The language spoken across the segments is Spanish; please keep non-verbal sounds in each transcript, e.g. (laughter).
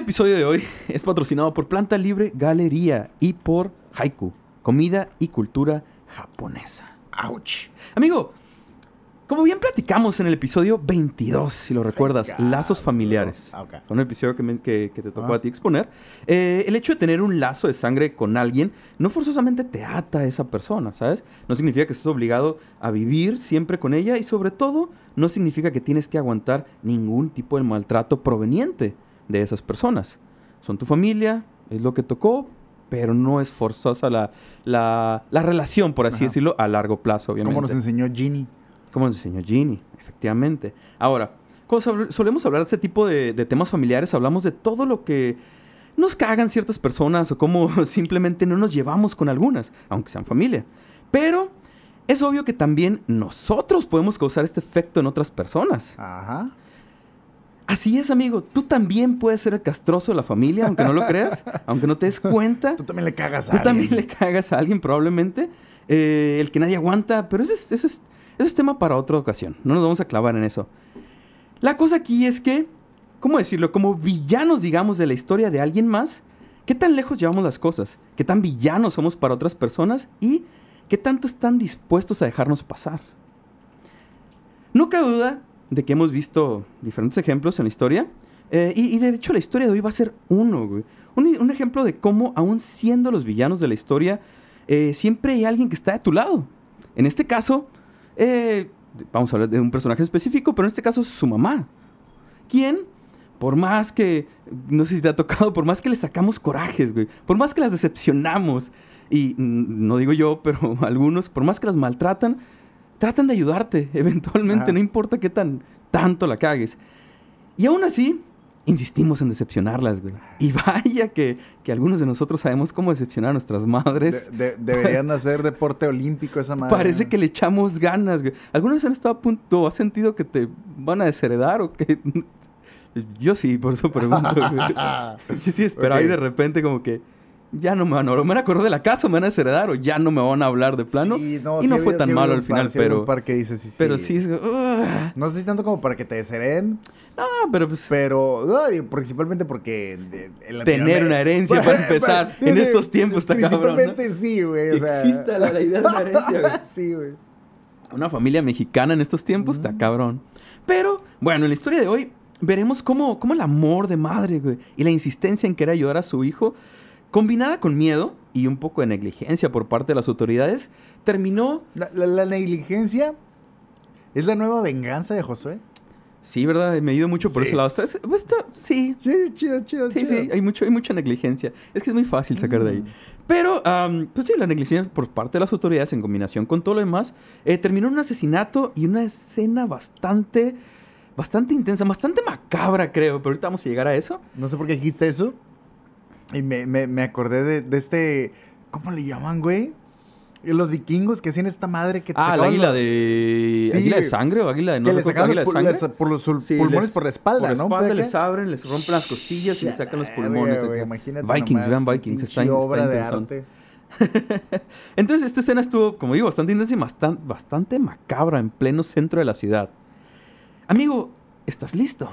episodio de hoy (laughs) es patrocinado por Planta Libre Galería y por Haiku, comida y cultura japonesa. ¡Auch! Amigo, como bien platicamos en el episodio 22, si lo recuerdas. Lazos Familiares. Ah, ok. Fue un episodio que, me- que- que te tocó Ah. a ti exponer. Eh, el hecho de tener un lazo de sangre con alguien no forzosamente te ata a esa persona, ¿sabes? No significa que estés obligado a vivir siempre con ella y sobre todo no significa que tienes que aguantar ningún tipo de maltrato proveniente de esas personas. Son tu familia, es lo que tocó, pero no es forzosa la, la, la relación, por así Ajá. decirlo, a largo plazo, obviamente. Como nos enseñó Ginny. Como nos enseñó Ginny, efectivamente. Ahora, cuando sol- solemos hablar de este tipo de, de temas familiares, hablamos de todo lo que nos cagan ciertas personas o cómo (laughs) simplemente no nos llevamos con algunas, aunque sean familia. Pero es obvio que también nosotros podemos causar este efecto en otras personas. Ajá. Así es, amigo. Tú también puedes ser el castroso de la familia, aunque no lo creas, (laughs) aunque no te des cuenta. Tú también le cagas a Tú alguien. también le cagas a alguien probablemente. eh, el que nadie aguanta. Pero ese es, ese, es, ese es tema para otra ocasión. No nos vamos a clavar en eso. La cosa aquí es que, ¿cómo decirlo? Como villanos, digamos, de la historia de alguien más, ¿qué tan lejos llevamos las cosas? ¿Qué tan villanos somos para otras personas? ¿Y qué tanto están dispuestos a dejarnos pasar? No cabe duda de que hemos visto diferentes ejemplos en la historia. eh, y, de hecho la historia de hoy va a ser uno. Un, ejemplo de cómo, aún siendo los villanos de la historia, eh, siempre hay alguien que está de tu lado. En este caso, eh, vamos a hablar de un personaje específico, pero en este caso es su mamá. Quien, por más que, no sé si te ha tocado, por más que le sacamos corajes, güey, por más que las decepcionamos, y no digo yo, pero (laughs) algunos, por más que las maltratan, tratan de ayudarte (laughs) eventualmente, Ajá. no importa qué tan tanto la cagues. Y aún así, insistimos en decepcionarlas, güey. Y vaya que, que algunos de nosotros sabemos cómo decepcionar a nuestras madres. De- de- deberían hacer deporte olímpico esa madre. Parece que le echamos ganas, güey. ¿Alguna vez han estado a punto, has sentido que te van a desheredar o que...? (laughs) Yo sí, por eso pregunto, güey. (laughs) Sí, sí, pero ahí Ok. de repente como que... Ya no me van a... O me van a acordar de la casa, o me van a desheredar, o ya no me van a hablar de plano. Sí, y sí no fue tan sí malo al par, final, habido pero... un par que dices, sí. Pero sí es... ugh. No sé si tanto como para que te deshereden, No, pero pues... pero principalmente porque... Tener una herencia para (laughs) empezar en estos tiempos está cabrón, ¿no? Principalmente sí, güey. O sea, Existe la, la idea de una herencia, güey. (laughs) sí, güey. Una familia mexicana en estos tiempos está cabrón. Pero, bueno, en la historia de hoy veremos cómo, cómo el amor de madre, güey, y la insistencia en querer ayudar a su hijo, combinada con miedo y un poco de negligencia por parte de las autoridades, terminó, La, la- la negligencia es la nueva venganza de Josué. sí, ¿verdad? Me he ido mucho por Sí. ese lado. Está, está- sí, Sí, chido, chido, sí, chido. sí, hay, mucho, hay mucha negligencia. Es que es muy fácil sacar de ahí. Mm. Pero, pues sí, la negligencia por parte de las autoridades en combinación con todo lo demás, eh, terminó en un asesinato y una escena bastante, bastante intensa, bastante macabra, creo. Pero ahorita vamos a llegar a eso. No sé por qué dijiste eso. Y me, me, me acordé de, de este. ¿Cómo le llaman, güey? Los vikingos que hacían esta madre que Ah, la sacaban águila los- de... Sí. ¿Águila de sangre o águila de... No que le recuerdo, sacaban águila los, pul- les- por los Sí, pulmones les- por la espalda, por ¿no? la espalda ¿De les abren, les rompen las costillas y les sacan los pulmones. güey, imagínate Vikings, nomás, vean Vikings. Está, obra de arte. (laughs) Entonces, esta escena estuvo, como digo, bastante intensa y bastante, bastante macabra en pleno centro de la ciudad. Amigo, ¿estás listo?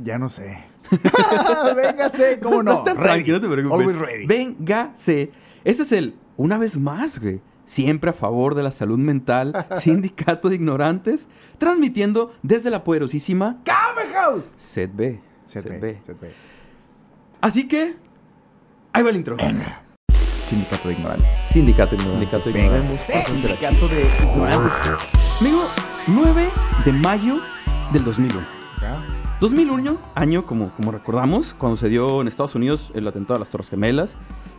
Ya no sé. (laughs) Véngase, ¿cómo no? Estás Ready. tranquilo, no te preocupes. Always ready. Véngase. Este es el, una vez más, güey. Siempre a favor de la salud mental, (laughs) sindicato de ignorantes, transmitiendo desde la poderosísima ¡Came House! Set B. Set Set B, B. set B. Así que, ahí va el intro. Sindicato de ignorantes. Sindicato de ignorantes. Sindicato de ignorantes. ignorantes. Sindicato de ignorantes. Amigo, 9 de mayo del 2001. ¿Ya? 2001, año como, como recordamos, cuando se dio en Estados Unidos el atentado a las Torres Gemelas.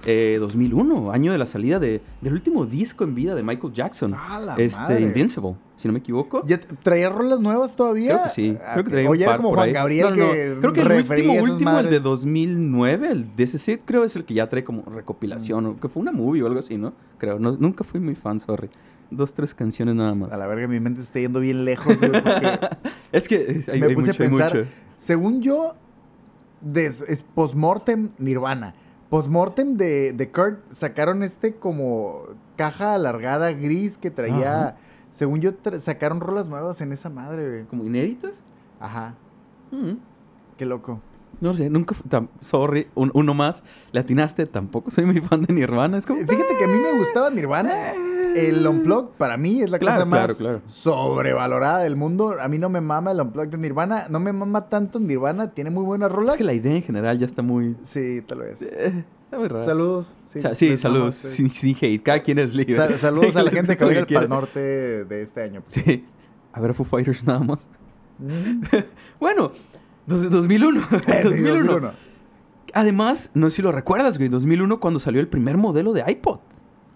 Eh, 2001, año de la salida de, del último disco en vida de Michael Jackson. ¡A la este, madre! Invincible, si no me equivoco. ¿Ya ¿Traía rolas nuevas todavía? Creo que sí. Ah, Creo que traía O un ya era par como por Juan ahí. Gabriel No, no, no. que Creo que el último, último, el de madres. 2009, el de ese set, creo es el que ya trae como recopilación, o que fue una movie o algo así, ¿no? Creo, no, nunca fui muy fan, sorry. Dos, tres canciones nada más. A la verga, mi mente está yendo bien lejos, güey, porque (laughs) Es que eh, hay, me hay puse mucho, a pensar, mucho. según yo, des- es postmortem Nirvana. Postmortem de, de Kurt sacaron este como caja alargada gris que traía. Ajá. Según yo, tra- sacaron rolas nuevas en esa madre, güey. ¿Como inéditas? Ajá, Mm. qué loco. No sé, nunca. sorry, un- uno más. Le atinaste, tampoco soy muy fan de Nirvana. Es como. Fíjate que a mí me gustaba Nirvana. El Unplugged para mí es la Claro, cosa más claro, claro. sobrevalorada del mundo. A mí no me mama el Unplugged de Nirvana. No me mama tanto Nirvana. Tiene muy buenas rolas. Es que la idea en general ya está muy. Sí, tal vez. eh, está muy rara. Saludos. Sí, saludos. sí. Sin, sin hate. Cada quien es libre. Sal- saludos a la gente que va. (laughs) Pal Norte de este año. Sí. A ver, Foo Fighters nada más. Mm. (laughs) Bueno, dos- 2001. (laughs) Sí, 2001. 2001. Además, no sé si lo recuerdas, güey. 2001 cuando salió el primer modelo de iPod.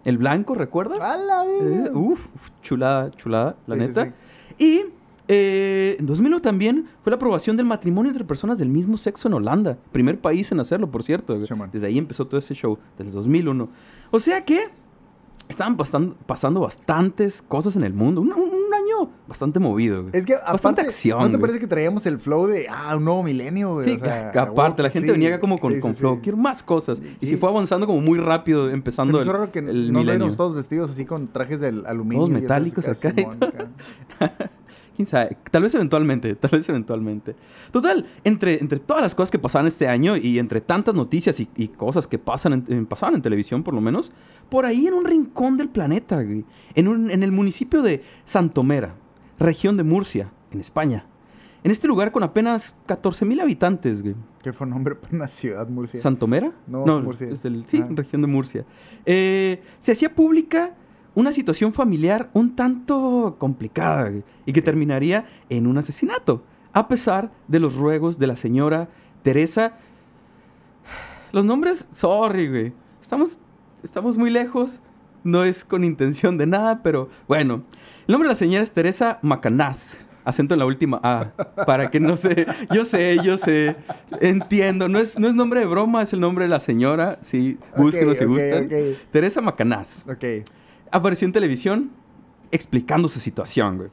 El blanco, ¿recuerdas? ¡A la Eh, verga! uf, uf, chulada, chulada, la Sí, neta. sí. Y eh, en 2001 también fue la aprobación del matrimonio entre personas del mismo sexo en Holanda. Primer país en hacerlo, por cierto. Sí. Desde ahí empezó todo ese show, desde 2001. O sea que estaban pasando, pasando bastantes cosas en el mundo. Un, un- un año bastante movido. güey. Es que Bastante aparte, acción, ¿no te güey. parece que traíamos el flow de, ah, un nuevo milenio, güey? Sí, O sea, que aparte, la gente sí, venía acá como con, sí, con sí, flow. Quiero más cosas. Y se fue avanzando como muy rápido, Se empezando me el, que el milenio. todos vestidos así con trajes del aluminio. Todos metálicos acá Quién sabe, tal vez eventualmente, tal vez eventualmente. Total, entre, entre todas las cosas que pasaban este año y entre tantas noticias y, y cosas que pasan en, pasaban en televisión por lo menos, por ahí en un rincón del planeta, güey, en, un- en el municipio de Santomera, región de Murcia, en España. En este lugar con apenas 14 mil habitantes, güey. ¿Qué fue nombre para una ciudad, Murcia? ¿Santomera? No, Murcia. es del- sí, Ah. región de Murcia. Eh, se hacía pública una situación familiar un tanto complicada y que terminaría en un asesinato, a pesar de los ruegos de la señora Teresa. Los nombres, sorry, güey. Estamos, estamos muy lejos. No es con intención de nada, pero bueno. El nombre de la señora es Teresa Macanaz. Acento en la última A. Para que no sé. Yo sé, yo sé. Entiendo. No es, no es nombre de broma, es el nombre de la señora. Sí, búsquenos Ok, si ok, gustan. Teresa Macanaz. Ok. Apareció en televisión explicando su situación, güey.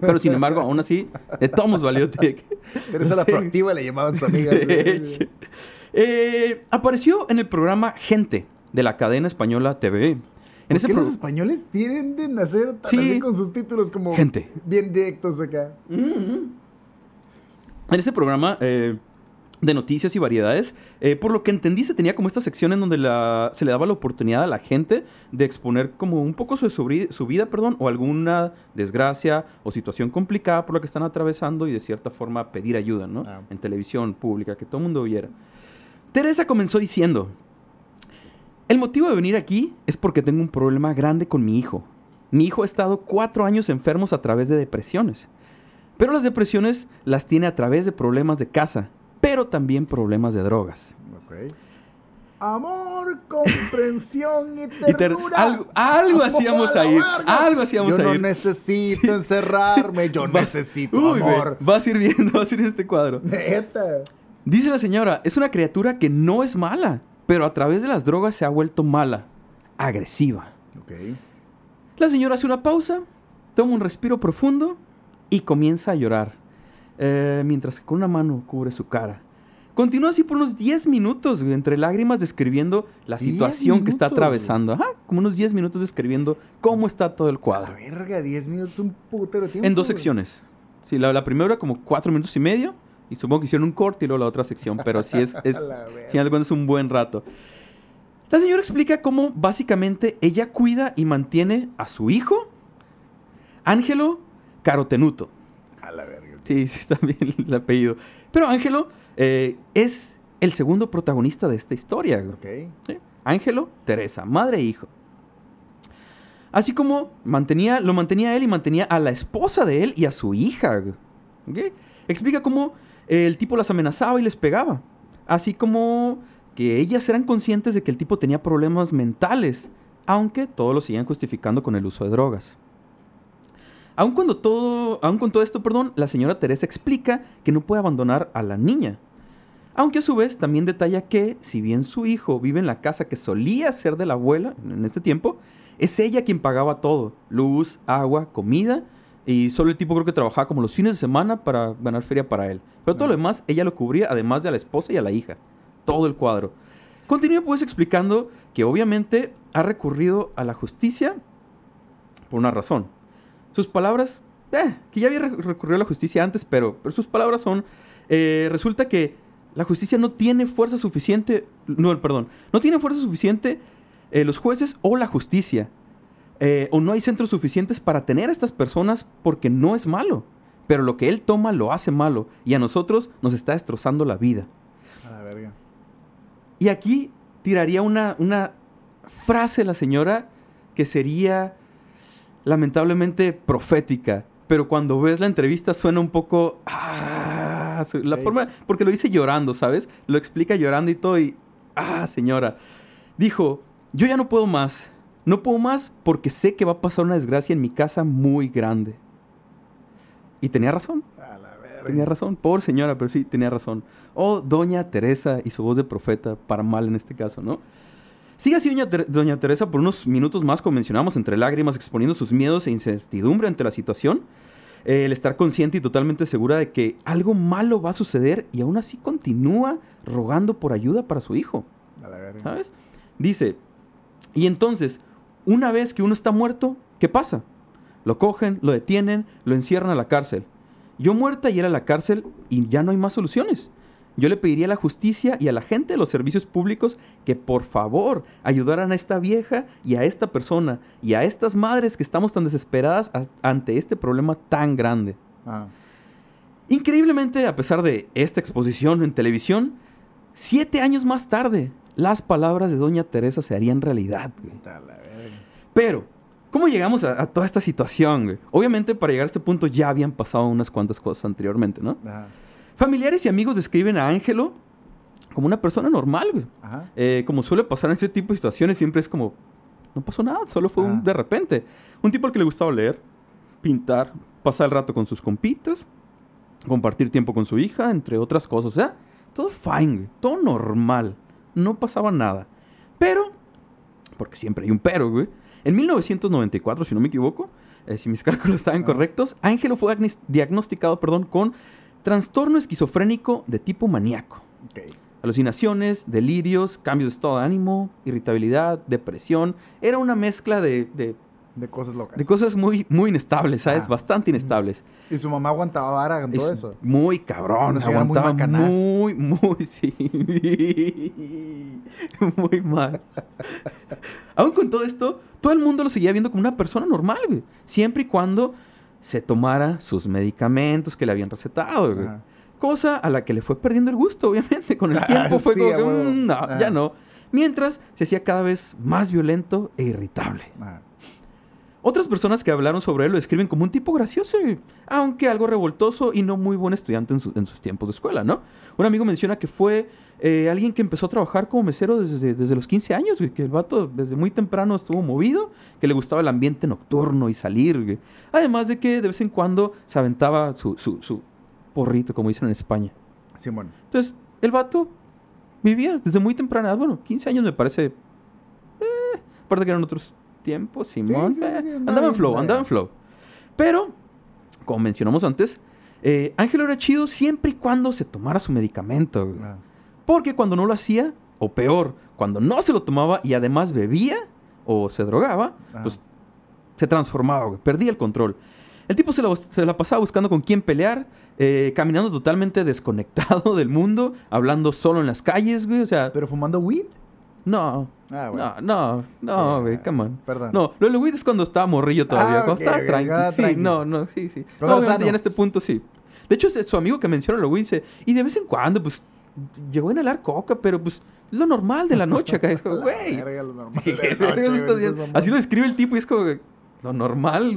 Pero sin embargo, aún así, de todos valió. que- Teresa la Sí. proactiva le llamaban sus (laughs) amigas. De hecho. Eh, apareció en el programa Gente de la cadena española TV. En ¿Por ese qué los españoles tienden a ser tan Sí. así con sus títulos como Gente. bien directos acá? En ese programa eh, de noticias y variedades, eh, por lo que entendí, se tenía como esta sección en donde la- se le daba la oportunidad a la gente de exponer como un poco su, su vida, perdón, o alguna desgracia o situación complicada por la que están atravesando y de cierta forma pedir ayuda, ¿no? Ah. En televisión pública, que todo el mundo viera. Teresa comenzó diciendo, el motivo de venir aquí es porque tengo un problema grande con mi hijo. Mi hijo ha estado cuatro años enfermos a través de depresiones. Pero las depresiones las tiene a través de problemas de casa, pero también problemas de drogas. Amor, comprensión y (laughs) Y ter- ternura. algo, algo ¡Amor, hacíamos a la a ir, verga! algo hacíamos Yo no ir. necesito encerrarme, yo (laughs) Va- necesito Uy, amor. vas a ir viendo, (laughs) vas a ir en este cuadro. Neta. Dice la señora, es una criatura que no es mala, pero a través de las drogas se ha vuelto mala, agresiva. La señora hace una pausa, toma un respiro profundo y comienza a llorar, eh, mientras que con una mano cubre su cara. Continúa así por unos 10 minutos, güey, entre lágrimas, describiendo la 10 situación que está minutos, atravesando. Ajá, como unos 10 minutos describiendo cómo está todo el A la cuadro. verga, 10 minutos, un putero tiempo. En dos güey. secciones. Sí, la, la primera como 4 minutos y medio, y supongo que hicieron un corte y luego la otra sección, pero sí es, (laughs) es, final de cuentas, un buen rato. La señora explica cómo básicamente ella cuida y mantiene a su hijo, Ángelo Carotenuto. A la verga. Sí, (laughs) sí, está bien el apellido. Pero Ángelo eh, es el segundo protagonista de esta historia. Ángelo, Teresa, madre e hijo. Así como mantenía, lo mantenía él y mantenía a la esposa de él y a su hija. güey. ¿Ok? Explica cómo el tipo las amenazaba y les pegaba. Así como que ellas eran conscientes de que el tipo tenía problemas mentales, aunque todos lo siguen justificando con el uso de drogas. Aun, cuando todo, aun con todo esto, perdón, la señora Teresa explica que no puede abandonar a la niña. Aunque a su vez también detalla que, si bien su hijo vive en la casa que solía ser de la abuela en este tiempo, es ella quien pagaba todo: luz, agua, comida. Y solo el tipo creo que trabajaba como los fines de semana para ganar feria para él. Pero todo lo demás ella lo cubría, además de a la esposa y a la hija. Todo el cuadro. Continúa pues explicando que obviamente ha recurrido a la justicia por una razón. Sus palabras, eh, que ya había re- recurrido a la justicia antes, pero, pero sus palabras son, eh, resulta que La justicia no tiene fuerza suficiente, no, perdón, no tiene fuerza suficiente eh, los jueces o la justicia. Eh, o no hay centros suficientes para tener a estas personas porque no es malo. Pero lo que él toma lo hace malo y a nosotros nos está destrozando la vida. A la verga. Y aquí tiraría una, una frase la señora que sería lamentablemente profética. Pero cuando ves la entrevista suena un poco... ah, la forma... Porque lo dice llorando, ¿sabes? Lo explica llorando y todo y... Ah, señora. Dijo, yo ya no puedo más. No puedo más porque sé que va a pasar una desgracia en mi casa muy grande. Y tenía razón. A la verga. Tenía razón, por señora, pero sí, tenía razón. O Doña Teresa y su voz de profeta, para mal en este caso, ¿no? Sigue así Doña, Ter- Doña Teresa por unos minutos más, como mencionamos, entre lágrimas, exponiendo sus miedos e incertidumbre ante la situación. Eh, el estar consciente y totalmente segura de que algo malo va a suceder y aún así continúa rogando por ayuda para su hijo. A la verga. ¿Sabes? Dice, y entonces, una vez que uno está muerto, ¿qué pasa? Lo cogen, lo detienen, lo encierran a la cárcel. Yo muerta y era a la cárcel y ya no hay más soluciones. Yo le pediría a la justicia y a la gente de los servicios públicos que por favor ayudaran a esta vieja y a esta persona y a estas madres que estamos tan desesperadas as- ante este problema tan grande. Ah. Increíblemente, a pesar de esta exposición en televisión, siete años más tarde, las palabras de Doña Teresa se harían realidad. güey. Pero, ¿cómo llegamos a, a toda esta situación? güey? Obviamente, para llegar a este punto ya habían pasado unas cuantas cosas anteriormente, ¿no? Ajá. Familiares y amigos describen a Ángelo como una persona normal, güey. Ajá. Eh, como suele pasar en ese tipo de situaciones, siempre es como, no pasó nada, solo fue un Ah. de repente. Un tipo al que le gustaba leer, pintar, pasar el rato con sus compitas, compartir tiempo con su hija, entre otras cosas. O sea, todo fine, güey, todo normal. No pasaba nada. Pero, porque siempre hay un pero, güey. En 1994, si no me equivoco, eh, si mis (laughs) cálculos estaban Ah. correctos, Ángelo fue diagnosticado, perdón, con trastorno esquizofrénico de tipo maníaco Ok. alucinaciones, delirios, cambios de estado de ánimo, irritabilidad, depresión. Era una mezcla de, de- De cosas locas. de cosas muy, muy inestables, ¿sabes? Ah. Bastante inestables. Y su mamá aguantaba vara con todo Es eso. Muy cabrón, muy aguantaba macanaz. muy, muy, (laughs) sí. muy mal. (laughs) Aún con todo esto, todo el mundo lo seguía viendo como una persona normal, güey. Siempre y cuando se tomara sus medicamentos que le habían recetado, güey. Ajá. Cosa a la que le fue perdiendo el gusto, obviamente. Con el (laughs) Ah, tiempo fue sí, como que. "Mm, no, ya no. Mientras se hacía cada vez más violento e irritable. Ajá. Otras personas que hablaron sobre él lo describen como un tipo gracioso, aunque algo revoltoso y no muy buen estudiante en, su- en sus tiempos de escuela, ¿no? Un amigo menciona que fue eh, alguien que empezó a trabajar como mesero desde, desde los 15 años, güey, que el vato desde muy temprano estuvo movido, que le gustaba el ambiente nocturno y salir, güey. Además de que de vez en cuando se aventaba su, su, su porrito, como dicen en España. Sí, bueno. Entonces, el vato vivía desde muy temprana edad. Bueno, 15 años me parece. Eh, aparte que eran otros tiempos, Simón. sí, sí, eh, sí, andaba andaba en flow, andaba en flow. Pero, como mencionamos antes, eh, Ángelo era chido siempre y cuando se tomara su medicamento. güey. Ah. Porque cuando no lo hacía, o peor, cuando no se lo tomaba y además bebía o se drogaba, pues se transformaba, güey, perdía el control. El tipo se la, se la pasaba buscando con quién pelear, eh, caminando totalmente desconectado (laughs) del mundo, hablando solo en las calles, güey, o sea, Pero fumando weed. no, Ah, bueno. no, no, no, Ah, güey, come on. Perdón. No, lo de weed es cuando estaba morrillo todavía, Ah, cuando estaba sí, no, no, sí, sí. No, ya en este punto sí. De hecho, es- su amigo que menciona lo güey dice, y de vez en cuando, pues, llegó a inhalar coca, pero pues, lo normal de la noche acá. Es como, (laughs) güey. Así lo describe el tipo y es como lo normal.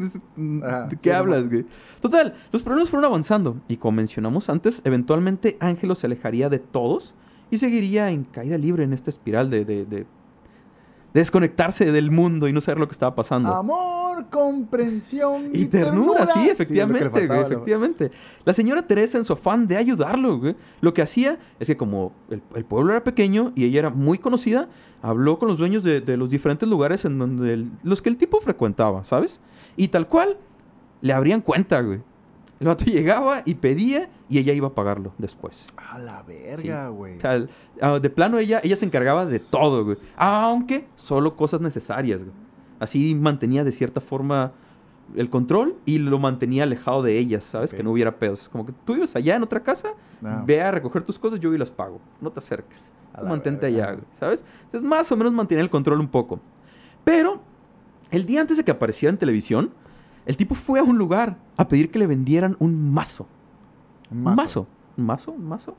Ajá, ¿De qué hablas, güey? Total, los problemas fueron avanzando y como mencionamos antes, eventualmente Ángelo se alejaría de todos y seguiría en caída libre en esta espiral de, de- de- de desconectarse del mundo y no saber lo que estaba pasando. Amor, comprensión Y ternura, sí, efectivamente, güey, faltaba, efectivamente. La señora Teresa, en su afán de ayudarlo, güey, lo que hacía es que como el, el pueblo era pequeño y ella era muy conocida, habló con los dueños de, de los diferentes lugares en donde el- los que el tipo frecuentaba, ¿sabes? Y tal cual, le abrían cuenta, güey. El vato (laughs) llegaba y pedía y ella iba a pagarlo después. A la verga, güey. O sea, el- ah, de plano ella, ella se encargaba de todo, güey. Aunque solo cosas necesarias, güey. Así mantenía de cierta forma el control y lo mantenía alejado de ellas, ¿sabes? Que no hubiera pedos. Como que tú vives allá en otra casa, No. ve a recoger tus cosas, yo y las pago. No te acerques. Tú mantente verga. allá, güey, ¿sabes? Entonces, más o menos mantenía el control un poco. Pero, el día antes de que apareciera en televisión, el tipo fue a un lugar a pedir que le vendieran un mazo. Un mazo. ¿Un mazo? ¿Un mazo?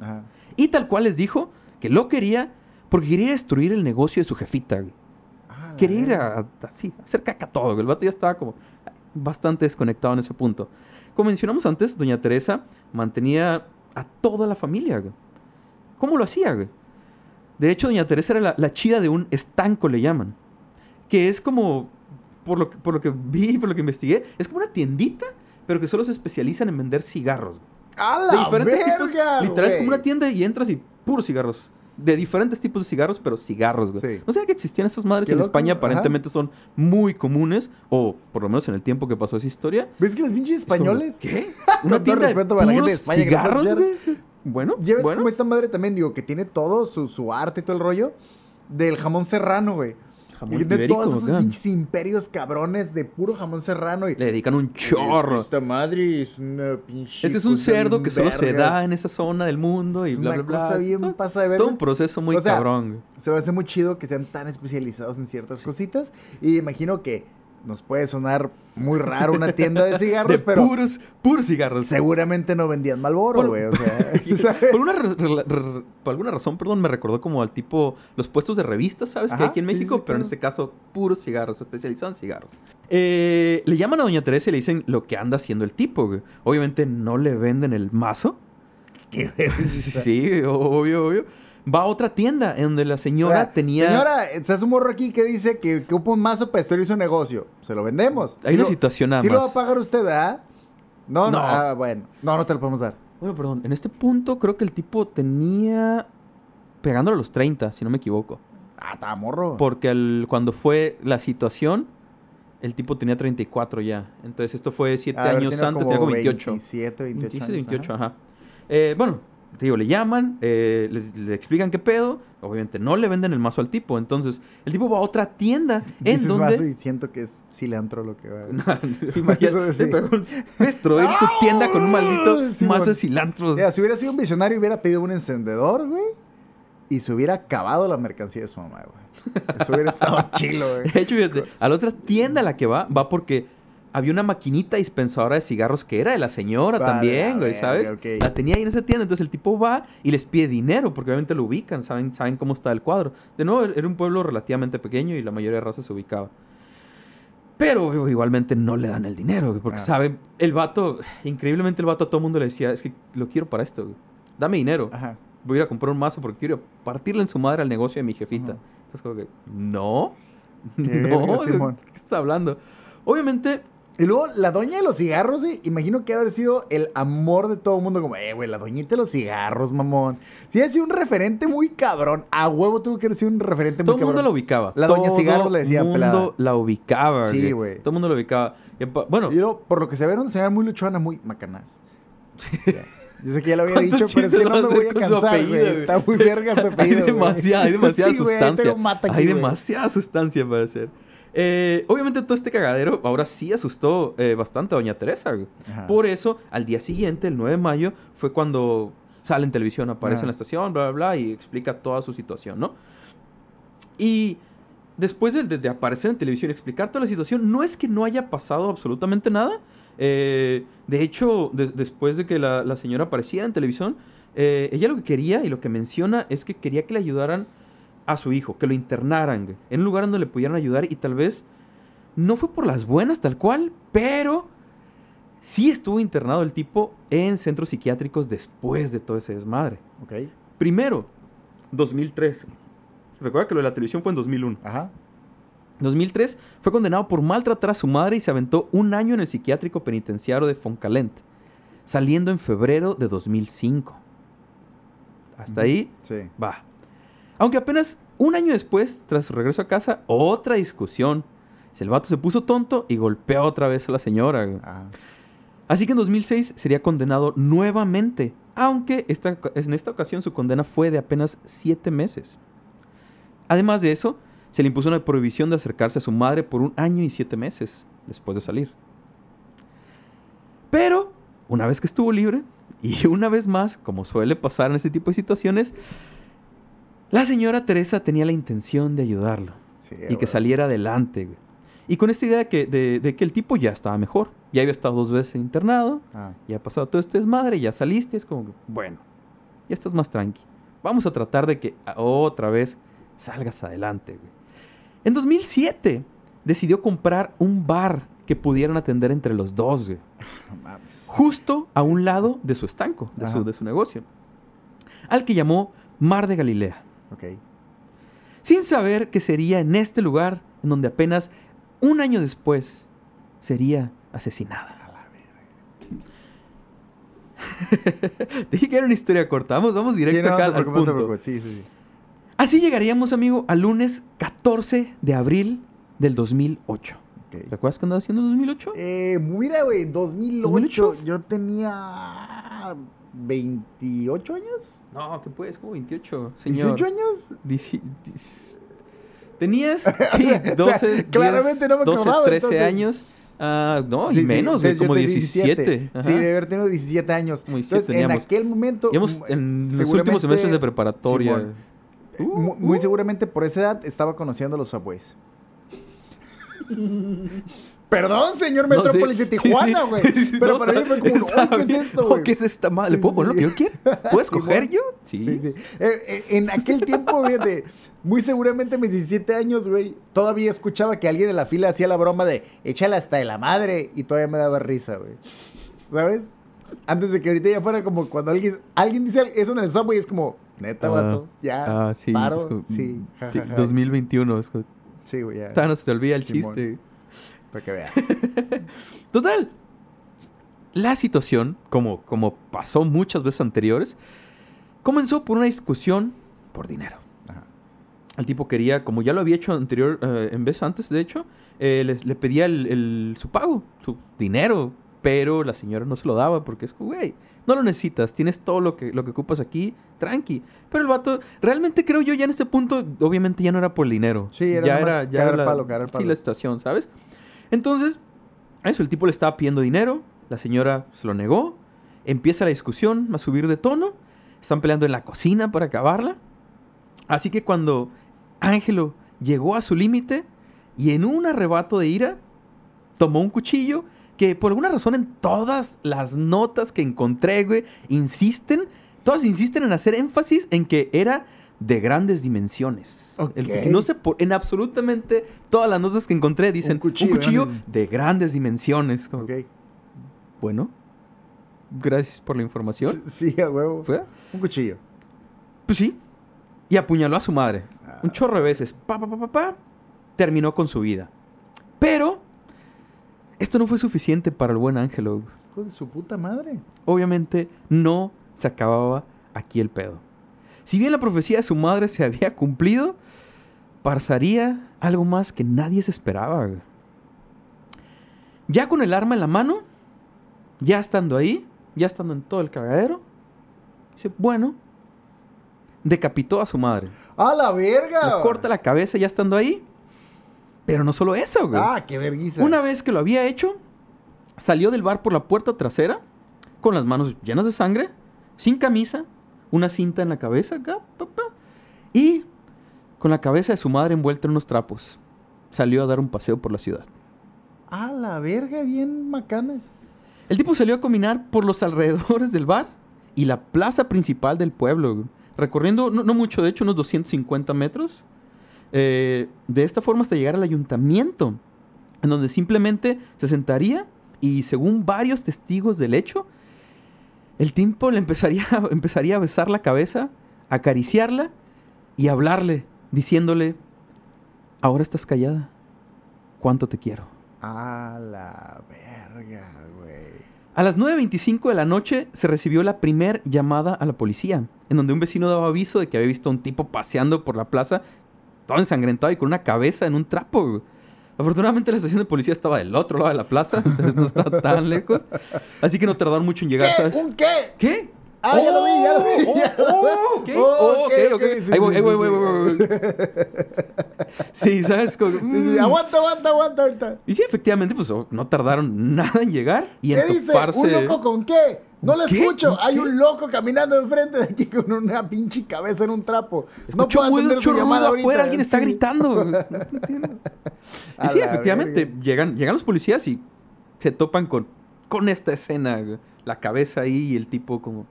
Ajá. Y tal cual les dijo que lo quería porque quería destruir el negocio de su jefita, güey. Ah, Quería ir a, así, hacer caca todo. El vato ya estaba como bastante desconectado en ese punto. Como mencionamos antes, doña Teresa mantenía a toda la familia, güey. ¿Cómo lo hacía, güey? De hecho, doña Teresa era la, la chida de un estanco, le llaman. Que es como, por lo, que- por lo que vi, por lo que investigué, es como una tiendita, pero que solo se especializan en vender cigarros. ¡A De la diferentes tipos. verga, Literal, es como una tienda y entras y puros cigarros. De diferentes tipos de cigarros, pero cigarros, güey. Sí. No sabía que existían esas madres Qué en loco, España, ajá. aparentemente son muy comunes, o por lo menos en el tiempo que pasó esa historia. ¿Ves que los pinches españoles? ¿Qué? (laughs) Con Una tienda de respeto para la gente de puros España cigarros, güey. Bueno, Ya ves bueno. como esta madre también, digo, que tiene todo su, su arte y todo el rollo del jamón serrano, güey. Jamón de ibérico, todos esos pinches imperios cabrones de puro jamón serrano y... Le dedican un chorro. Esta madre es una pinche... Ese es un cerdo que solo se da en esa zona del mundo y Es bla, una bla, bla. cosa bien todo- pasa de ver. Todo un proceso muy O sea, cabrón. Se me hace muy chido que sean tan especializados en ciertas cositas. Y imagino que nos puede sonar muy raro una tienda de (laughs) cigarros, De pero puros, puros cigarros. seguramente no vendían Malboro, güey. O sea. (laughs) (laughs) Por, una por alguna razón, perdón, me recordó como al tipo los puestos de revistas, ¿sabes? que hay aquí en sí, México, sí, pero en este caso, puros cigarros, especializados en cigarros. Eh, le llaman a Doña Teresa y le dicen lo que anda haciendo el tipo, güey. Obviamente no le venden el mazo. Qué. Sí, obvio, obvio. Va a otra tienda en donde la señora O sea, tenía. Señora, estás un morro aquí que dice que, que un mazo para destruir su negocio. Se lo vendemos. Hay una lo- situación nada ¿Sí lo va a pagar usted, ah? No, no. No. Ah, bueno. No, no te lo podemos dar. Bueno, perdón. En este punto creo que el tipo tenía. Pegándole a los 30, si no me equivoco. Ah, está morro. Porque al- cuando fue la situación, el tipo tenía 34 ya. Entonces esto fue 7 Ah, años antes, como tenía como 28. 27, 28 27, años, 28, ajá. ajá. Eh, bueno, te digo, le llaman, eh, le, le explican qué pedo. Obviamente no le venden el mazo al tipo. Entonces el tipo va a otra tienda en Dices donde... mazo y siento que es cilantro lo que va. Eso (laughs) Imagínate, sí. pero destruir tu (laughs) tienda con un maldito. Sí, mazo bueno. de cilantro. Mira, si hubiera sido un visionario, hubiera pedido un encendedor, güey. Y se hubiera acabado la mercancía de su mamá, güey. Eso hubiera estado (laughs) chilo, güey. De hecho, fíjate, a la otra tienda a la que va, va porque había una maquinita dispensadora de cigarros que era de la señora Vale, también, güey, ¿sabes? La tenía ahí en esa tienda, entonces el tipo va y les pide dinero, porque obviamente lo ubican, saben, saben cómo está el cuadro. De nuevo, era un pueblo relativamente pequeño y la mayoría de razas se ubicaba. Pero güey, igualmente no le dan el dinero, güey, porque Ah. saben, el vato, increíblemente el vato a todo el mundo le decía, es que lo quiero para esto, güey. Dame dinero. Ajá. Voy a ir a comprar un mazo porque quiero partirle en su madre al negocio de mi jefita. Ajá. Entonces como que, no, (laughs) no. ¿qué estás hablando? Obviamente, Y luego, la doña de los cigarros, güey, imagino que haber sido el amor de todo el mundo. Como, eh, güey, la doñita de los cigarros, mamón. Sí, ha sido un referente muy cabrón. A huevo tuvo que haber sido un referente todo muy el mundo cabrón. la ubicaba. La doña Todo Cigarro le mundo pelada. la ubicaba, Sí, güey. Todo el mundo la ubicaba. Y bueno, Y luego, por lo que se ve, era una señora muy luchona, muy macanaz. Yo sé que ya lo había ¿Cuántos dicho, pero es que no me voy a cansar, güey. Está muy verga su (laughs) apellido, hay demasiada, hay (laughs) demasiada Sí, güey, sustancia. pero mata aquí, hay demasiada sustancia para hacer. Eh, obviamente todo este cagadero ahora sí asustó eh, bastante a Doña Teresa. Por eso, al día siguiente, el 9 de mayo, fue cuando sale en televisión, aparece Ajá. en la estación, bla, bla, bla, y explica toda su situación, ¿no? Y después de, de- aparecer en televisión y explicar toda la situación, no es que no haya pasado absolutamente nada. Eh, de hecho, de- después de que la, la señora apareciera en televisión, ella lo que quería y lo que menciona es que quería que le ayudaran a su hijo, que lo internaran en un lugar donde le pudieran ayudar y tal vez no fue por las buenas tal cual, pero sí estuvo internado el tipo en centros psiquiátricos después de todo ese desmadre. Ok. Primero, 2003. Recuerda que lo de la televisión fue en 2001. Ajá. 2003 fue condenado por maltratar a su madre y se aventó un año en el psiquiátrico penitenciario de Foncalent, saliendo en febrero de 2005. Hasta ahí Sí. va. Aunque apenas un año después, tras su regreso a casa, otra discusión. El vato se puso tonto y golpeó otra vez a la señora. Ajá. Así que en 2006 sería condenado nuevamente, aunque esta, en esta ocasión su condena fue de apenas siete meses. Además de eso, se le impuso una prohibición de acercarse a su madre por un año y siete meses después de salir. Pero, una vez que estuvo libre, y una vez más, como suele pasar en este tipo de situaciones, la señora Teresa tenía la intención de ayudarlo Sí, y que saliera adelante. güey. Y con esta idea de que, de, de que el tipo ya estaba mejor. Ya había estado dos veces internado, Ah, ya ha pasado todo este desmadre, ya saliste. Es como, que, bueno, ya estás más tranqui. Vamos a tratar de que otra vez salgas adelante. güey. En 2007 decidió comprar un bar que pudieran atender entre los dos, güey, no mames. justo a un lado de su estanco, de Ajá. su, de su negocio, al que llamó Mar de Galilea Ok. sin saber que sería en este lugar en donde apenas un año después sería asesinada. (laughs) Dije que era una historia corta. Vamos, vamos directo Sí, no, acá no al preocupes, no te punto. preocupes. Sí, sí, sí. Así llegaríamos, amigo, al lunes 14 de abril del 2008. Ok. ¿Recuerdas que andaba haciendo el 2008? Eh, mira, güey, 2008, 2008. yo tenía 28 años. No, que puedes, como 28, señor. ¿18 años? Dici- Tenías, (laughs) sí, O sea, 12, claramente no me 12, acordaba, 13 entonces. años. Ah, no, Sí, y menos, como tenía 17. Ajá. Sí, de haber tenido 17 años. 17 Entonces, en aquel momento. Mm, en los últimos semestres de preparatoria. Simón. Eh, Uh, mu- muy uh. seguramente por esa edad estaba conociendo a los Subways. (laughs) Perdón, señor No, Metrópolis sí, de Tijuana, (laughs) güey. sí. Pero No, para mí fue como, está "Ay, ¿qué es esto, güey? ¿Qué es esta madre? ¿Le puedo poner lo que yo quiera? ¿Puedo escoger yo? (laughs) Sí. Sí, sí. Eh, eh, en aquel tiempo, fíjate, muy seguramente a mis 17 años, güey, todavía escuchaba que alguien de la fila hacía la broma de échala hasta de la madre y todavía me daba risa, güey. ¿Sabes? Antes de que ahorita ya fuera como cuando alguien, alguien dice eso en el subway, es como, neta, Ah, vato, ya, Ah, sí. paro, es como- sí, sí, jajaja. 2021. Es como, Sí, güey, ya, todavía no se te olvida el Simón. chiste. Para que veas. (laughs) Total. La situación, como, como pasó muchas veces anteriores, comenzó por una discusión por dinero. Ajá. El tipo quería, como ya lo había hecho anterior, eh, en vez antes, de hecho, eh, le, le pedía el, el- su pago, su dinero, pero la señora no se lo daba porque es güey, no lo necesitas, tienes todo lo que, lo que ocupas aquí, tranqui. Pero el vato, realmente creo yo ya en este punto, obviamente ya no era por el dinero. Sí, era ya era, ya era la, palo, cagar sí, palo. la situación, ¿sabes? Entonces, eso, el tipo le estaba pidiendo dinero, la señora se lo negó, empieza la discusión a subir de tono, están peleando en la cocina para acabarla. Así que cuando Ángelo llegó a su límite y en un arrebato de ira tomó un cuchillo que por alguna razón en todas las notas que encontré, güey, insisten, todas insisten en hacer énfasis en que era de grandes dimensiones. El no sé, por, en absolutamente todas las notas que encontré dicen un cuchillo cuchillo, grande". de grandes dimensiones. Como. Bueno, gracias por la información. Sí, a huevo. ¿Fue? Un cuchillo. Pues sí. Y apuñaló a su madre. Ah. Un chorro de veces. Pa, pa, pa, pa, pa. Terminó con su vida. Pero esto no fue suficiente para el buen Ángelo. Hijo de su puta madre. Obviamente no se acababa aquí el pedo. Si bien la profecía de su madre se había cumplido, pasaría algo más que nadie se esperaba. Ya con el arma en la mano, ya estando ahí, ya estando en todo el cagadero, dice, bueno, decapitó a su madre. ¡A la verga! Le corta la cabeza ya estando ahí. Pero no solo eso, güey. Ah, qué vergüenza. Una vez que lo había hecho, salió del bar por la puerta trasera, con las manos llenas de sangre, sin camisa, una cinta en la cabeza acá, y con la cabeza de su madre envuelta en unos trapos. Salió a dar un paseo por la ciudad. ¡A la verga! Bien macanas. El tipo salió a caminar por los alrededores del bar y la plaza principal del pueblo, recorriendo no, no mucho, de hecho unos 250 metros. eh, de esta forma hasta llegar al ayuntamiento, en donde simplemente se sentaría y según varios testigos del hecho, el tipo le empezaría, (laughs) empezaría a besar la cabeza, acariciarla y hablarle, diciéndole, ahora estás callada, ¿cuánto te quiero? ¡A la verga, güey! A las 9.25 de la noche se recibió la primer llamada a la policía, en donde un vecino daba aviso de que había visto a un tipo paseando por la plaza, todo ensangrentado y con una cabeza en un trapo. güey. Afortunadamente la estación de policía estaba del otro lado de la plaza, entonces no estaba tan lejos. Así que no tardaron mucho en llegar, ¿Qué? ¿sabes? ¿Un qué? ¿Qué? Ah, ya lo vi, ya lo vi, ya lo vi. Oh, oh, ok, Oh, oh, ok, ok, sí, Ahí voy, sí, ahí voy, sí, voy, sí. voy, voy. Sí, ¿sabes? Como, mm. Aguanta, aguanta, aguanta ahorita. Y sí, efectivamente, pues oh, no tardaron nada en llegar y ¿Qué en dice? toparse. ¿Un loco con qué? No lo ¿Qué? escucho. Hay ¿Qué? un loco caminando enfrente de aquí con una pinche cabeza en un trapo. no Escucho puedo muy atender su llamada ahorita. afuera, alguien está gritando. (laughs) No entiendo. Y sí, efectivamente, verga. llegan, llegan los policías y se topan con, con esta escena. La cabeza ahí y el tipo como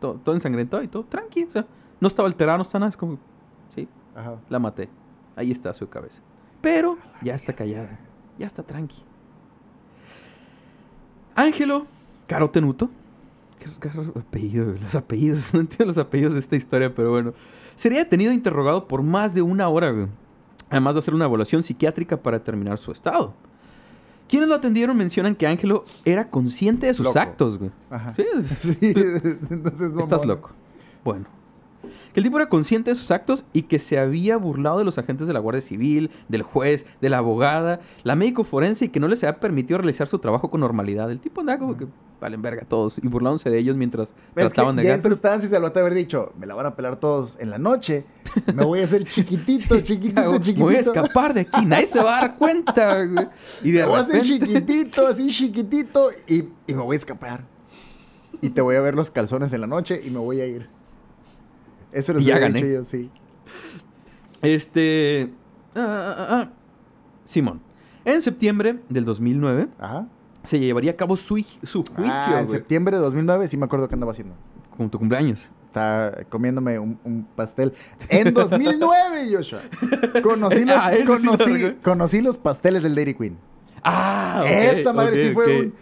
todo, todo ensangrentado y todo tranqui. O sea, no estaba alterado, no está nada. Es como, sí, Ajá. la maté. Ahí está su cabeza. Pero ya está callada. Ya está tranqui. Ángelo Carotenuto. Qué raro apellido, los apellidos. (laughs) No entiendo los apellidos de esta historia, pero bueno. Sería detenido e interrogado por más de una hora, güey. Además de hacer una evaluación psiquiátrica para determinar su estado. Quienes lo atendieron mencionan que Ángelo era consciente de sus Loco. actos, güey. Ajá. Sí, (laughs) Sí, (laughs) entonces Estás loco. Bueno. Que el tipo era consciente de sus actos y que se había burlado de los agentes de la Guardia Civil, del juez, de la abogada, la médico forense y que no les había permitido realizar su trabajo con normalidad. El tipo andaba como que valen verga todos y burlándose de ellos mientras Es que trataban de ya en ganar. sustancias se lo haber dicho, me la van a pelar todos en la noche. Me voy a hacer (laughs) chiquitito, chiquitito, Me chiquitito. voy a escapar de aquí, nadie se va a dar cuenta. güey. Y de Me voy a hacer repente... chiquitito, (laughs) así chiquitito, y, y me voy a escapar. Y te voy a ver los calzones en la noche y me voy a ir. Eso ya había gané. dicho yo, sí. Este... ah, ah, ah, ah. Simón. En septiembre del 2009 Ajá. Se llevaría a cabo su, su juicio, ah, en septiembre de 2009 sí me acuerdo que andaba haciendo. con tu cumpleaños. Estaba comiéndome un, un pastel. En 2009, (laughs) Joshua. Conocí los, (laughs) Ah, ese sí lo conocí, conocí los pasteles del Dairy Queen. Ah, Esa madre sí fue un...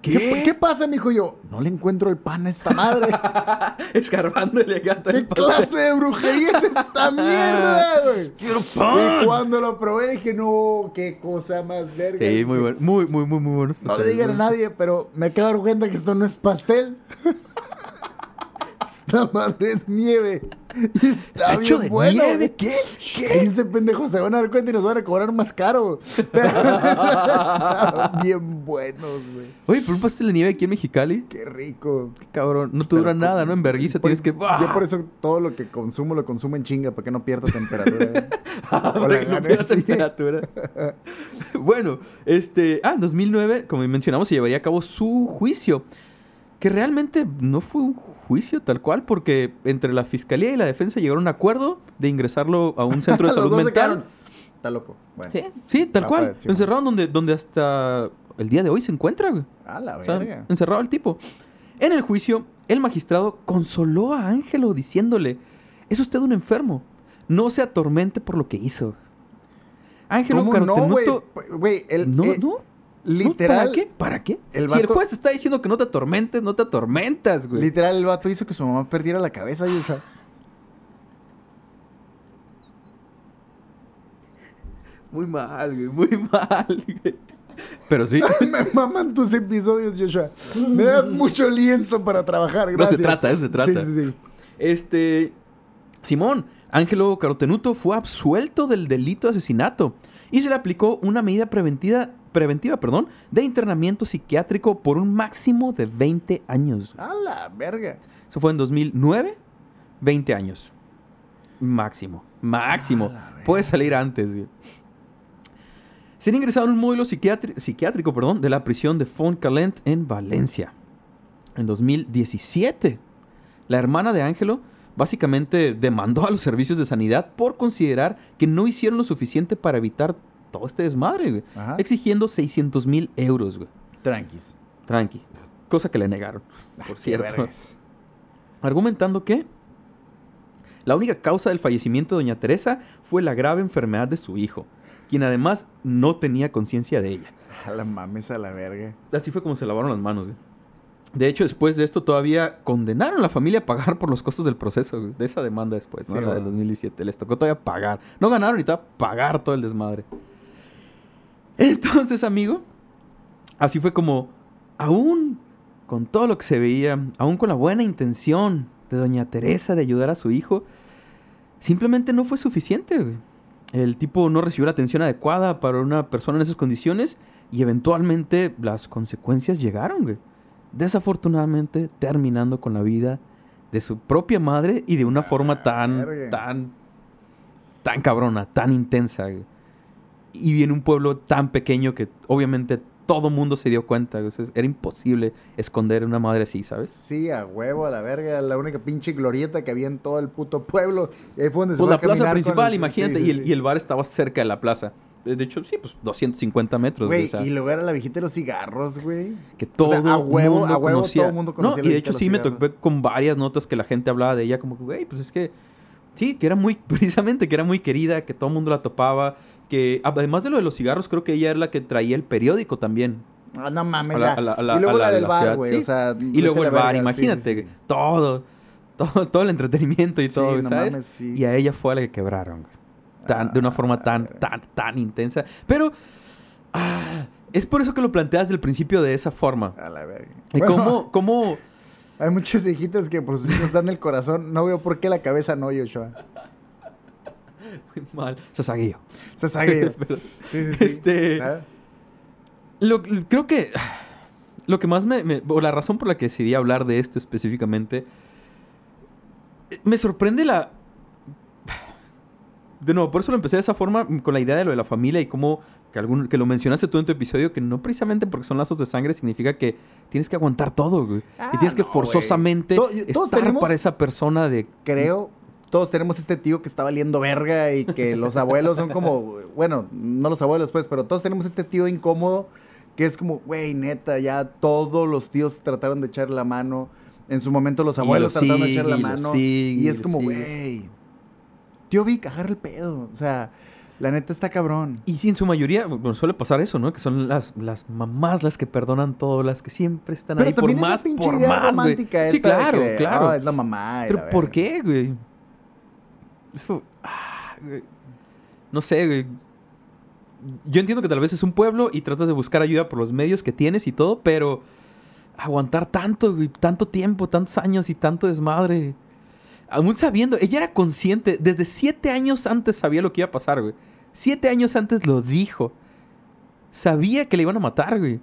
¿Qué? ¿Qué pasa, mijo? Y yo, no le encuentro el pan a esta madre. (laughs) Escarbándole gata ¿Qué el clase de brujería es esta mierda, güey? ¡Quiero Y pan! cuando lo probé dije, no, qué cosa más verga. Sí, muy bueno. Muy, muy, muy, muy buenos No le digan a nadie, pero me acabo de dar cuenta que esto no es pastel. (laughs) Esta madre es nieve. Y (laughs) está, ¿Está hecho bien de bueno. nieve? ¿Qué? ¿Qué? Dice pendejo, se van a dar cuenta y nos van a cobrar más caro. (laughs) Bien buenos, güey. Oye, pero un pastel de nieve aquí en Mexicali, Qué rico. qué cabrón, no te dura nada, ¿no? En vergüenza tienes que... Yo por eso todo lo que consumo lo consumo en chinga para que no pierda temperatura. (laughs) Ah, para la no sí. temperatura. bueno, este... Ah, en 2009, como mencionamos, se llevaría a cabo su juicio. Que realmente no fue un juicio tal cual, porque entre la fiscalía y la defensa llegaron a un acuerdo de ingresarlo a un centro de (laughs) salud mental. Está loco. Bueno. Sí, sí, tal cual. encerrado donde, donde hasta el día de hoy se encuentra, güey. A la O sea, verga. encerrado el tipo. En el juicio, el magistrado consoló a Ángelo diciéndole, es usted un enfermo, no se atormente por lo que hizo. Ángelo ¿Cómo no, güey? Carotenuto... Güey, el... No, eh, no. Literal, ¿Para qué? ¿Para qué? el Si el vato- juez está diciendo que no te atormentes, no te atormentas, güey. literal, el vato hizo que su mamá perdiera la cabeza, y, o sea, Muy mal, güey, muy mal, güey. Pero sí. Me maman tus episodios, Joshua. Me das mucho lienzo para trabajar, No se gracias. trata, eso se trata. Sí, sí, sí. Este. Simón, Ángelo Carotenuto fue absuelto del delito de asesinato y se le aplicó una medida preventiva, preventiva perdón, de internamiento psiquiátrico por un máximo de 20 años. A la verga. Eso fue en 2009, 20 años. Máximo, máximo. Puede salir antes. güey. Sería ingresado en un módulo psiquiátrico perdón, de la prisión de Fontcalent en Valencia. En 2017, la hermana de Ángelo básicamente demandó a los servicios de sanidad por considerar que no hicieron lo suficiente para evitar todo este desmadre, güey, Ajá. exigiendo 600 mil euros, güey. Tranquis. Tranqui. Cosa que le negaron, Ah, por cierto. Argumentando que la única causa del fallecimiento de Doña Teresa fue la grave enfermedad de su hijo, quien además no tenía conciencia de ella. A la mames a la verga. Así fue como se lavaron las manos. güey. De hecho, después de esto todavía condenaron a la familia a pagar por los costos del proceso, güey, de esa demanda después, ¿no? Sí, la del bueno. 2017. Les tocó todavía pagar. No ganaron y todavía pagar todo el desmadre. Entonces, amigo, así fue como, aún con todo lo que se veía, aún con la buena intención de doña Teresa de ayudar a su hijo, simplemente no fue suficiente. El tipo no recibió la atención adecuada para una persona en esas condiciones y eventualmente las consecuencias llegaron, güey. Desafortunadamente terminando con la vida de su propia madre y de una forma tan, tan tan cabrona, tan intensa, güey. Y viene un pueblo tan pequeño que obviamente todo mundo se dio cuenta. sea, era imposible esconder una madre así, ¿sabes? Sí, a huevo, a la verga, la única pinche glorieta que había en todo el puto pueblo. Ahí fue donde se Pues fue la a plaza principal, el- imagínate, sí, y, el, sí. y el bar estaba cerca de la plaza. De hecho, sí, pues 250 metros. güey, y luego era la viejita de los cigarros, güey. que todo o sea, a huevo- mundo a huevo conocía. todo mundo conocía No, la y de hecho de sí me topé con varias notas que la gente hablaba de ella como, que, güey, pues es que sí, que era muy (laughs) precisamente que era muy querida, que todo el mundo la topaba, que además de lo de los cigarros, creo que ella era la que traía el periódico también. Ah, no mames, A la- a la- a la- y luego la la de del bar, güey, sí. o sea... Y luego el bar, verga, imagínate, sí, sí. todo, todo, todo el entretenimiento y todo, no ¿sabes? mames. Y a ella fue a la que quebraron, güey. Tan- de una Ah, forma tan, tan, tan intensa. Pero ah, es por eso que lo planteas desde el principio de esa forma. A la verga. Y Bueno, ¿Cómo, (laughs) cómo, Hay muchas viejitas que por sus hijos dan el corazón. No veo por qué la cabeza no, Joshua. (laughs) Muy mal. Sasaguillo. (laughs) Pero, Sí, sí, sí. Este- ¿Ah? lo- creo que lo que más me, me- O la razón por la que decidí hablar de esto específicamente. Me sorprende la. De nuevo, por eso lo empecé de esa forma, con la idea de lo de la familia y cómo. Que, algún, que lo mencionaste tú en tu episodio, que no precisamente porque son lazos de sangre significa que tienes que aguantar todo, güey. Ah, y tienes que no, forzosamente yo- estar tenemos- para esa persona de. Creo, todos tenemos este tío que está valiendo verga y que los abuelos son como, bueno, no los abuelos pues, pero todos tenemos este tío incómodo que es como, güey, neta, ya todos los tíos trataron de echar la mano. En su momento los abuelos lo trataron de echar la mano. sigue, y es como, güey, tío Vic, agarra el pedo. O sea, la neta está cabrón. Y sí, en su mayoría, bueno, suele pasar eso, ¿no? Que son las, las mamás las que perdonan todo, las que siempre están Pero ahí por más, por idea más, güey. Sí, claro, que, claro. "Ah, es la mamá. la Pero ¿por verga". qué, güey? Eso, ah, güey. No sé, güey. Yo entiendo que tal vez es un pueblo y tratas de buscar ayuda por los medios que tienes y todo, pero aguantar tanto, güey, tanto tiempo, tantos años y tanto desmadre. Aún sabiendo, ella era consciente, desde siete años antes sabía lo que iba a pasar, güey. Siete años antes lo dijo. Sabía que le iban a matar, güey.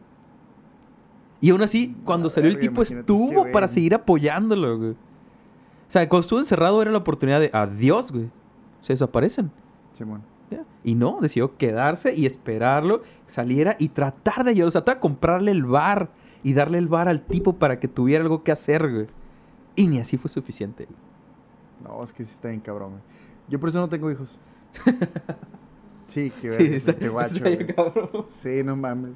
Y aún así, cuando salió el tipo, estuvo este güey. para seguir apoyándolo, güey. O sea, cuando estuvo encerrado era la oportunidad de adiós, güey. Se desaparecen. Simón. ¿ya? Y no, decidió quedarse y esperarlo, saliera y tratar de ayudar. O sea, tratar de comprarle el bar y darle el bar al tipo para que tuviera algo que hacer, güey. Y ni así fue suficiente. No, es que sí está bien cabrón, güey. Yo por eso no tengo hijos. (laughs) Sí, qué Sí, verga, está- este guacho, está bien güey. cabrón. Sí, no mames.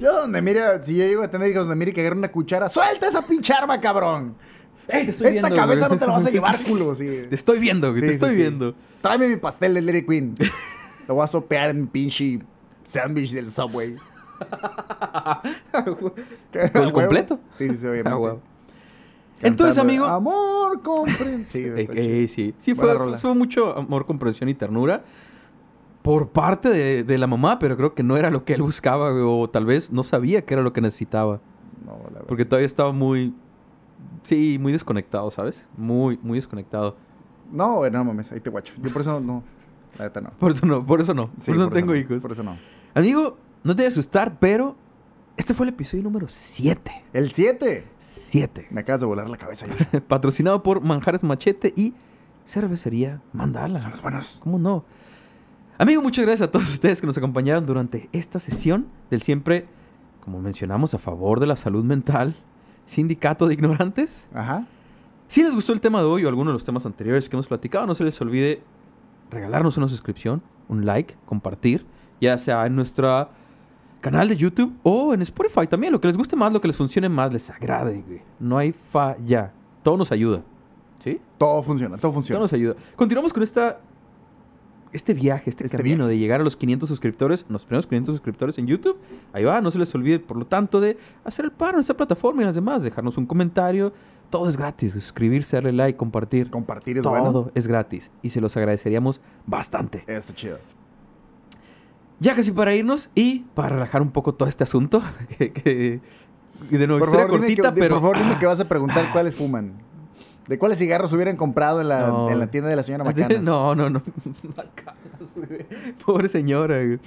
Yo donde mire, si yo llego a tener hijos donde mire que agarre una cuchara, ¡suelta esa pinche arma, cabrón! ¡Ey, te estoy Esta viendo, cabeza güey! no te la vas a llevar, culo, sí. (laughs) Te estoy viendo, güey. Sí, te estoy sí. viendo. Tráeme mi pastel de Larry Queen. (laughs) Lo voy a sopear en mi pinche sándwich del Subway. ¿Con el (laughs) completo? Sí, sí, sí, obviamente. Ah, guau. Entonces, amigo- Amor, compren. Sí, Eh, eh, sí, sí Buena fue, mucho amor, comprensión y ternura por parte de, de la mamá, pero creo que no era lo que él buscaba o tal vez no sabía que era lo que necesitaba, No, la verdad. porque todavía estaba muy, sí, muy desconectado, ¿sabes? Muy, muy desconectado. No, no mames, ahí te guacho. Yo por eso no. La neta no. Por eso no, por eso no, Sí, por eso no tengo no, hijos. Por eso no. Amigo, no te voy a asustar, pero este fue el episodio número 7. El 7. 7. Me acabas de volar la cabeza, Joshua. (laughs) Patrocinado por Manjares Machete y Cervecería Mandala. Son los buenos. ¿Cómo no? Amigo, muchas gracias a todos ustedes que nos acompañaron durante esta sesión del siempre, como mencionamos, a favor de la salud mental, Sindicato de Ignorantes. Ajá. Si les gustó el tema de hoy o alguno de los temas anteriores que hemos platicado, no se les olvide regalarnos una suscripción, un like, compartir, ya sea en nuestro canal de YouTube o en Spotify también. Lo que les guste más, lo que les funcione más, les agrade, güey. No hay falla. Todo nos ayuda. ¿Sí? Todo funciona, todo Todo funciona. nos ayuda. Continuamos con esta este viaje, este, Este camino viaje. de llegar a los 500 suscriptores, los primeros 500 suscriptores en YouTube. Ahí va, no se les olvide, por lo tanto, de hacer el paro en esta plataforma y en las demás, dejarnos un comentario. Todo es gratis, suscribirse, darle like, compartir. Compartir es Todo bueno. es gratis y se los agradeceríamos bastante. Está chido. Ya casi para irnos y para relajar un poco todo este asunto, (laughs) que, que- de nuevo, Por historia favor, dime cortita, que, pero... por favor, dime ah, que vas a preguntar cuáles fuman. ¿De cuáles cigarros hubieran comprado en la, No. en la tienda de la señora (laughs) Macanas? No, no, no. (laughs) Macanas, güey. Pobre señora, güey.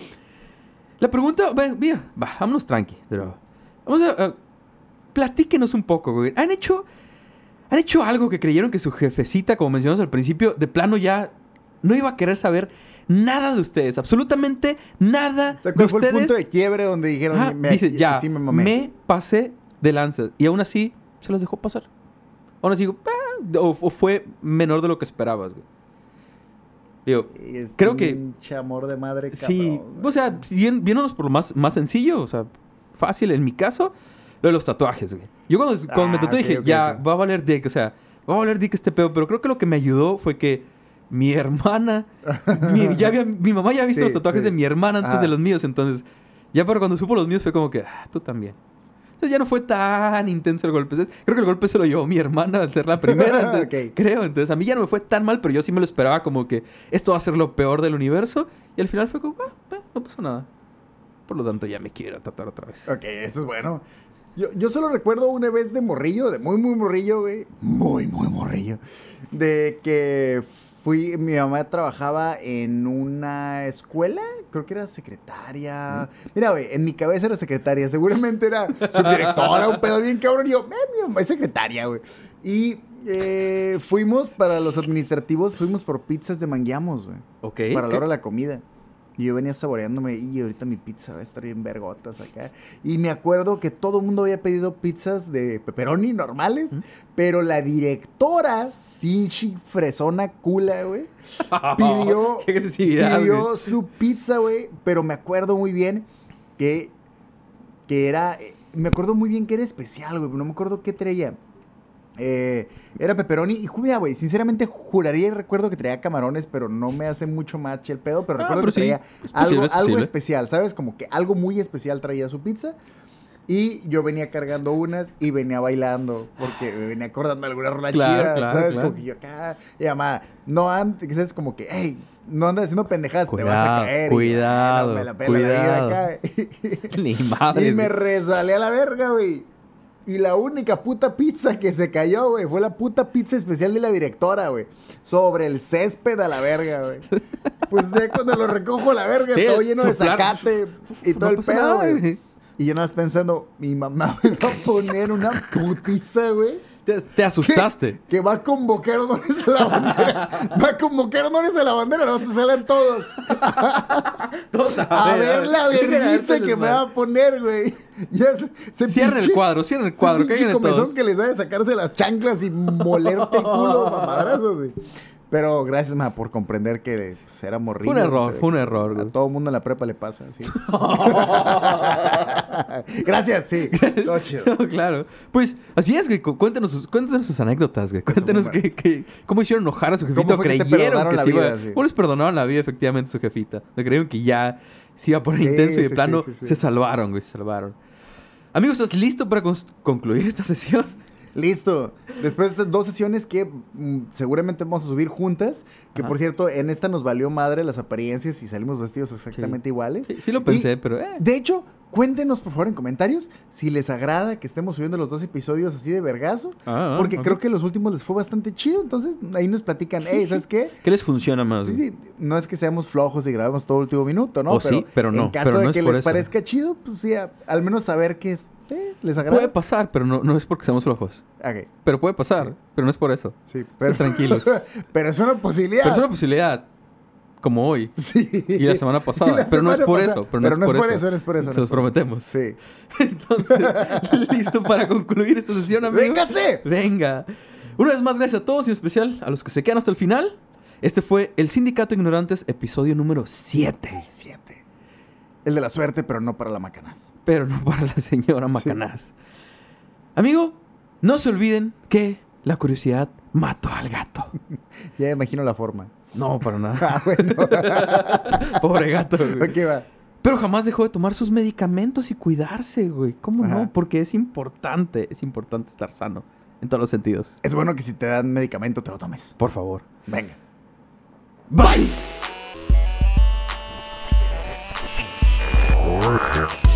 La pregunta, bueno, mira, va, vámonos tranqui, pero vamos a, platíquenos un poco, güey. ¿Han hecho, han hecho algo que creyeron que su jefecita, como mencionamos al principio, de plano ya no iba a querer saber nada de ustedes, absolutamente nada O sea, de ¿cuál fue ustedes. el punto de quiebre donde dijeron, Ajá, me, dice, ya, sí me me, mamé? pasé de lanza. Y aún así, se las dejó pasar. Aún así, digo, "Ah", o, o fue menor de lo que esperabas, güey. Digo, creo que- pinche amor de madre, sí, cabrón, o sea, bien, viéndonos por lo más, más sencillo, o sea, fácil en mi caso, lo de los tatuajes, güey. Yo cuando, cuando me Ah, tatué dije, ya, va a valer dick, o sea, va a valer dick este pedo, pero creo que lo que me ayudó fue que mi hermana, (laughs) mi, ya había- mi mamá ya había visto Sí, los tatuajes sí. de mi hermana antes de los míos, entonces, ya para cuando supo los míos fue como que, ah, tú también. Entonces ya no fue tan intenso el golpe. Entonces, creo que el golpe se lo llevó mi hermana al ser la primera. (laughs) entonces. Creo. Entonces a mí ya no me fue tan mal, pero yo sí me lo esperaba como que esto va a ser lo peor del universo. Y al final fue como, ah, ah, no pasó nada. Por lo tanto, ya me quiero tatuar otra vez. Ok, eso es bueno. Yo, yo solo recuerdo una vez de morrillo, de muy, muy morrillo, güey. Muy, muy morrillo. De que fui, mi mamá trabajaba en una escuela, creo que era secretaria. Mira, güey, en mi cabeza era secretaria, seguramente era subdirectora, un pedo bien cabrón. Y yo, eh, mi mamá es secretaria, güey. Y eh, fuimos para los administrativos, fuimos por pizzas de mangueamos, güey Ok. para la hora de la comida. Y yo venía saboreándome y ahorita mi pizza va a estar bien vergotas acá. Y me acuerdo que todo el mundo había pedido pizzas de pepperoni normales, pero la directora, pinche fresona cula, güey, (laughs) pidió, Qué agresividad. pidió güey. su pizza, güey, pero me acuerdo muy bien que, que era, me acuerdo muy bien que era especial, güey, no me acuerdo qué traía. Eh, era pepperoni y mira, güey, sinceramente juraría y recuerdo que traía camarones, pero no me hace mucho match el pedo, pero Ah, recuerdo pero que sí, traía es algo, posible, es algo posible. especial, ¿sabes? Como que algo muy especial traía su pizza. Y yo venía cargando unas y venía bailando, porque me venía acordando de alguna rola Claro, chida, claro, ¿sabes? claro. Como que yo acá, y mamá, no antes, ¿sabes? Como que, hey, no andas haciendo pendejadas, te vas a Cuidado, caer. Y cuidado, "Ah, no, me la pela la cuidado. acá. (laughs) Ni madre. Y me resbalé a la verga, güey. Y la única puta pizza que se cayó, güey, fue la puta pizza especial de la directora, güey. Sobre el césped a la verga, güey. (laughs) Pues ya cuando lo recojo a la verga, Sí, todo lleno de zacate y todo el pedo, güey. Y yo nada más pensando, mi mamá (laughs) me va a poner una putiza, güey. Te, te asustaste. Que va a convocar honores a la bandera. Va a convocar honores a la bandera, no te salen todos. (laughs) Todos A ver la (laughs) vergüenza Este que me va a poner, güey. Cierren el cuadro, cierren el ese cuadro. pinche Caigan comezón todos. que les da de sacarse las chanclas y molerte el culo, mamadrazos, güey. Pero gracias, ma, por comprender que pues, era morrillo. Fue un error, fue un error, A güey. todo mundo en la prepa le pasa, sí. (laughs) gracias, sí. Todo chido. (laughs) No, claro. Pues así es, güey. Cu- Cuéntanos sus, cuéntanos sus anécdotas, güey. Cuéntanos madre. que, que- cómo hicieron enojar a su jefita. ¿Cómo fue que te creyeron perdonaron que la vida, sí? ¿Cómo les perdonaron la vida, efectivamente, a su jefita? Le creyeron que ya se iba a poner Sí, intenso y de plano se salvaron, güey. Se salvaron. Amigos, ¿estás listo para concluir esta sesión? Listo. Después de estas dos sesiones que mm, seguramente vamos a subir juntas, que Ajá. por cierto, en esta nos valió madre las apariencias y salimos vestidos exactamente iguales. Sí, sí lo pensé, Y, pero... eh. De hecho, cuéntenos por favor en comentarios si les agrada que estemos subiendo los dos episodios así de vergazo. Ah, ah, porque creo que los últimos les fue bastante chido. Entonces ahí nos platican, hey, ¿sabes qué? ¿Qué les funciona más? Sí, sí, no es que seamos flojos y grabemos todo el último minuto, ¿no? O sí, pero no, En caso pero no de que les eso. parezca chido, pues sí, a- al menos saber que es- les agrada. Puede pasar, pero no, no es porque seamos flojos. Pero puede pasar, Sí. pero no es por eso. sí, Pero tranquilos. (laughs) pero es una posibilidad. Pero es una posibilidad, como hoy. (laughs) Sí. Y la semana pasada. Pero no es por eso. Pero no, es, por eso. no es por eso. Se los por prometemos. Sí. (laughs) Entonces, ¿listo para concluir esta sesión, amigos? ¡Véngase! Venga. Una vez más, gracias a todos y en especial a los que se quedan hasta el final. Este fue el Sindicato Ignorantes, episodio número 7. El 7. El de la suerte, pero no para la macanaz. Pero no para la señora Macanaz. Amigo, no se olviden que la curiosidad mató al gato. (laughs) Ya imagino la forma. No, para nada. (laughs) Ah, bueno. (laughs) Pobre gato. güey. va. Pero jamás dejó de tomar sus medicamentos y cuidarse, güey. ¿Cómo Ajá. no? Porque es importante, es importante estar sano en todos los sentidos. Es bueno que si te dan medicamento te lo tomes. Por favor. Venga. Bye. Earth.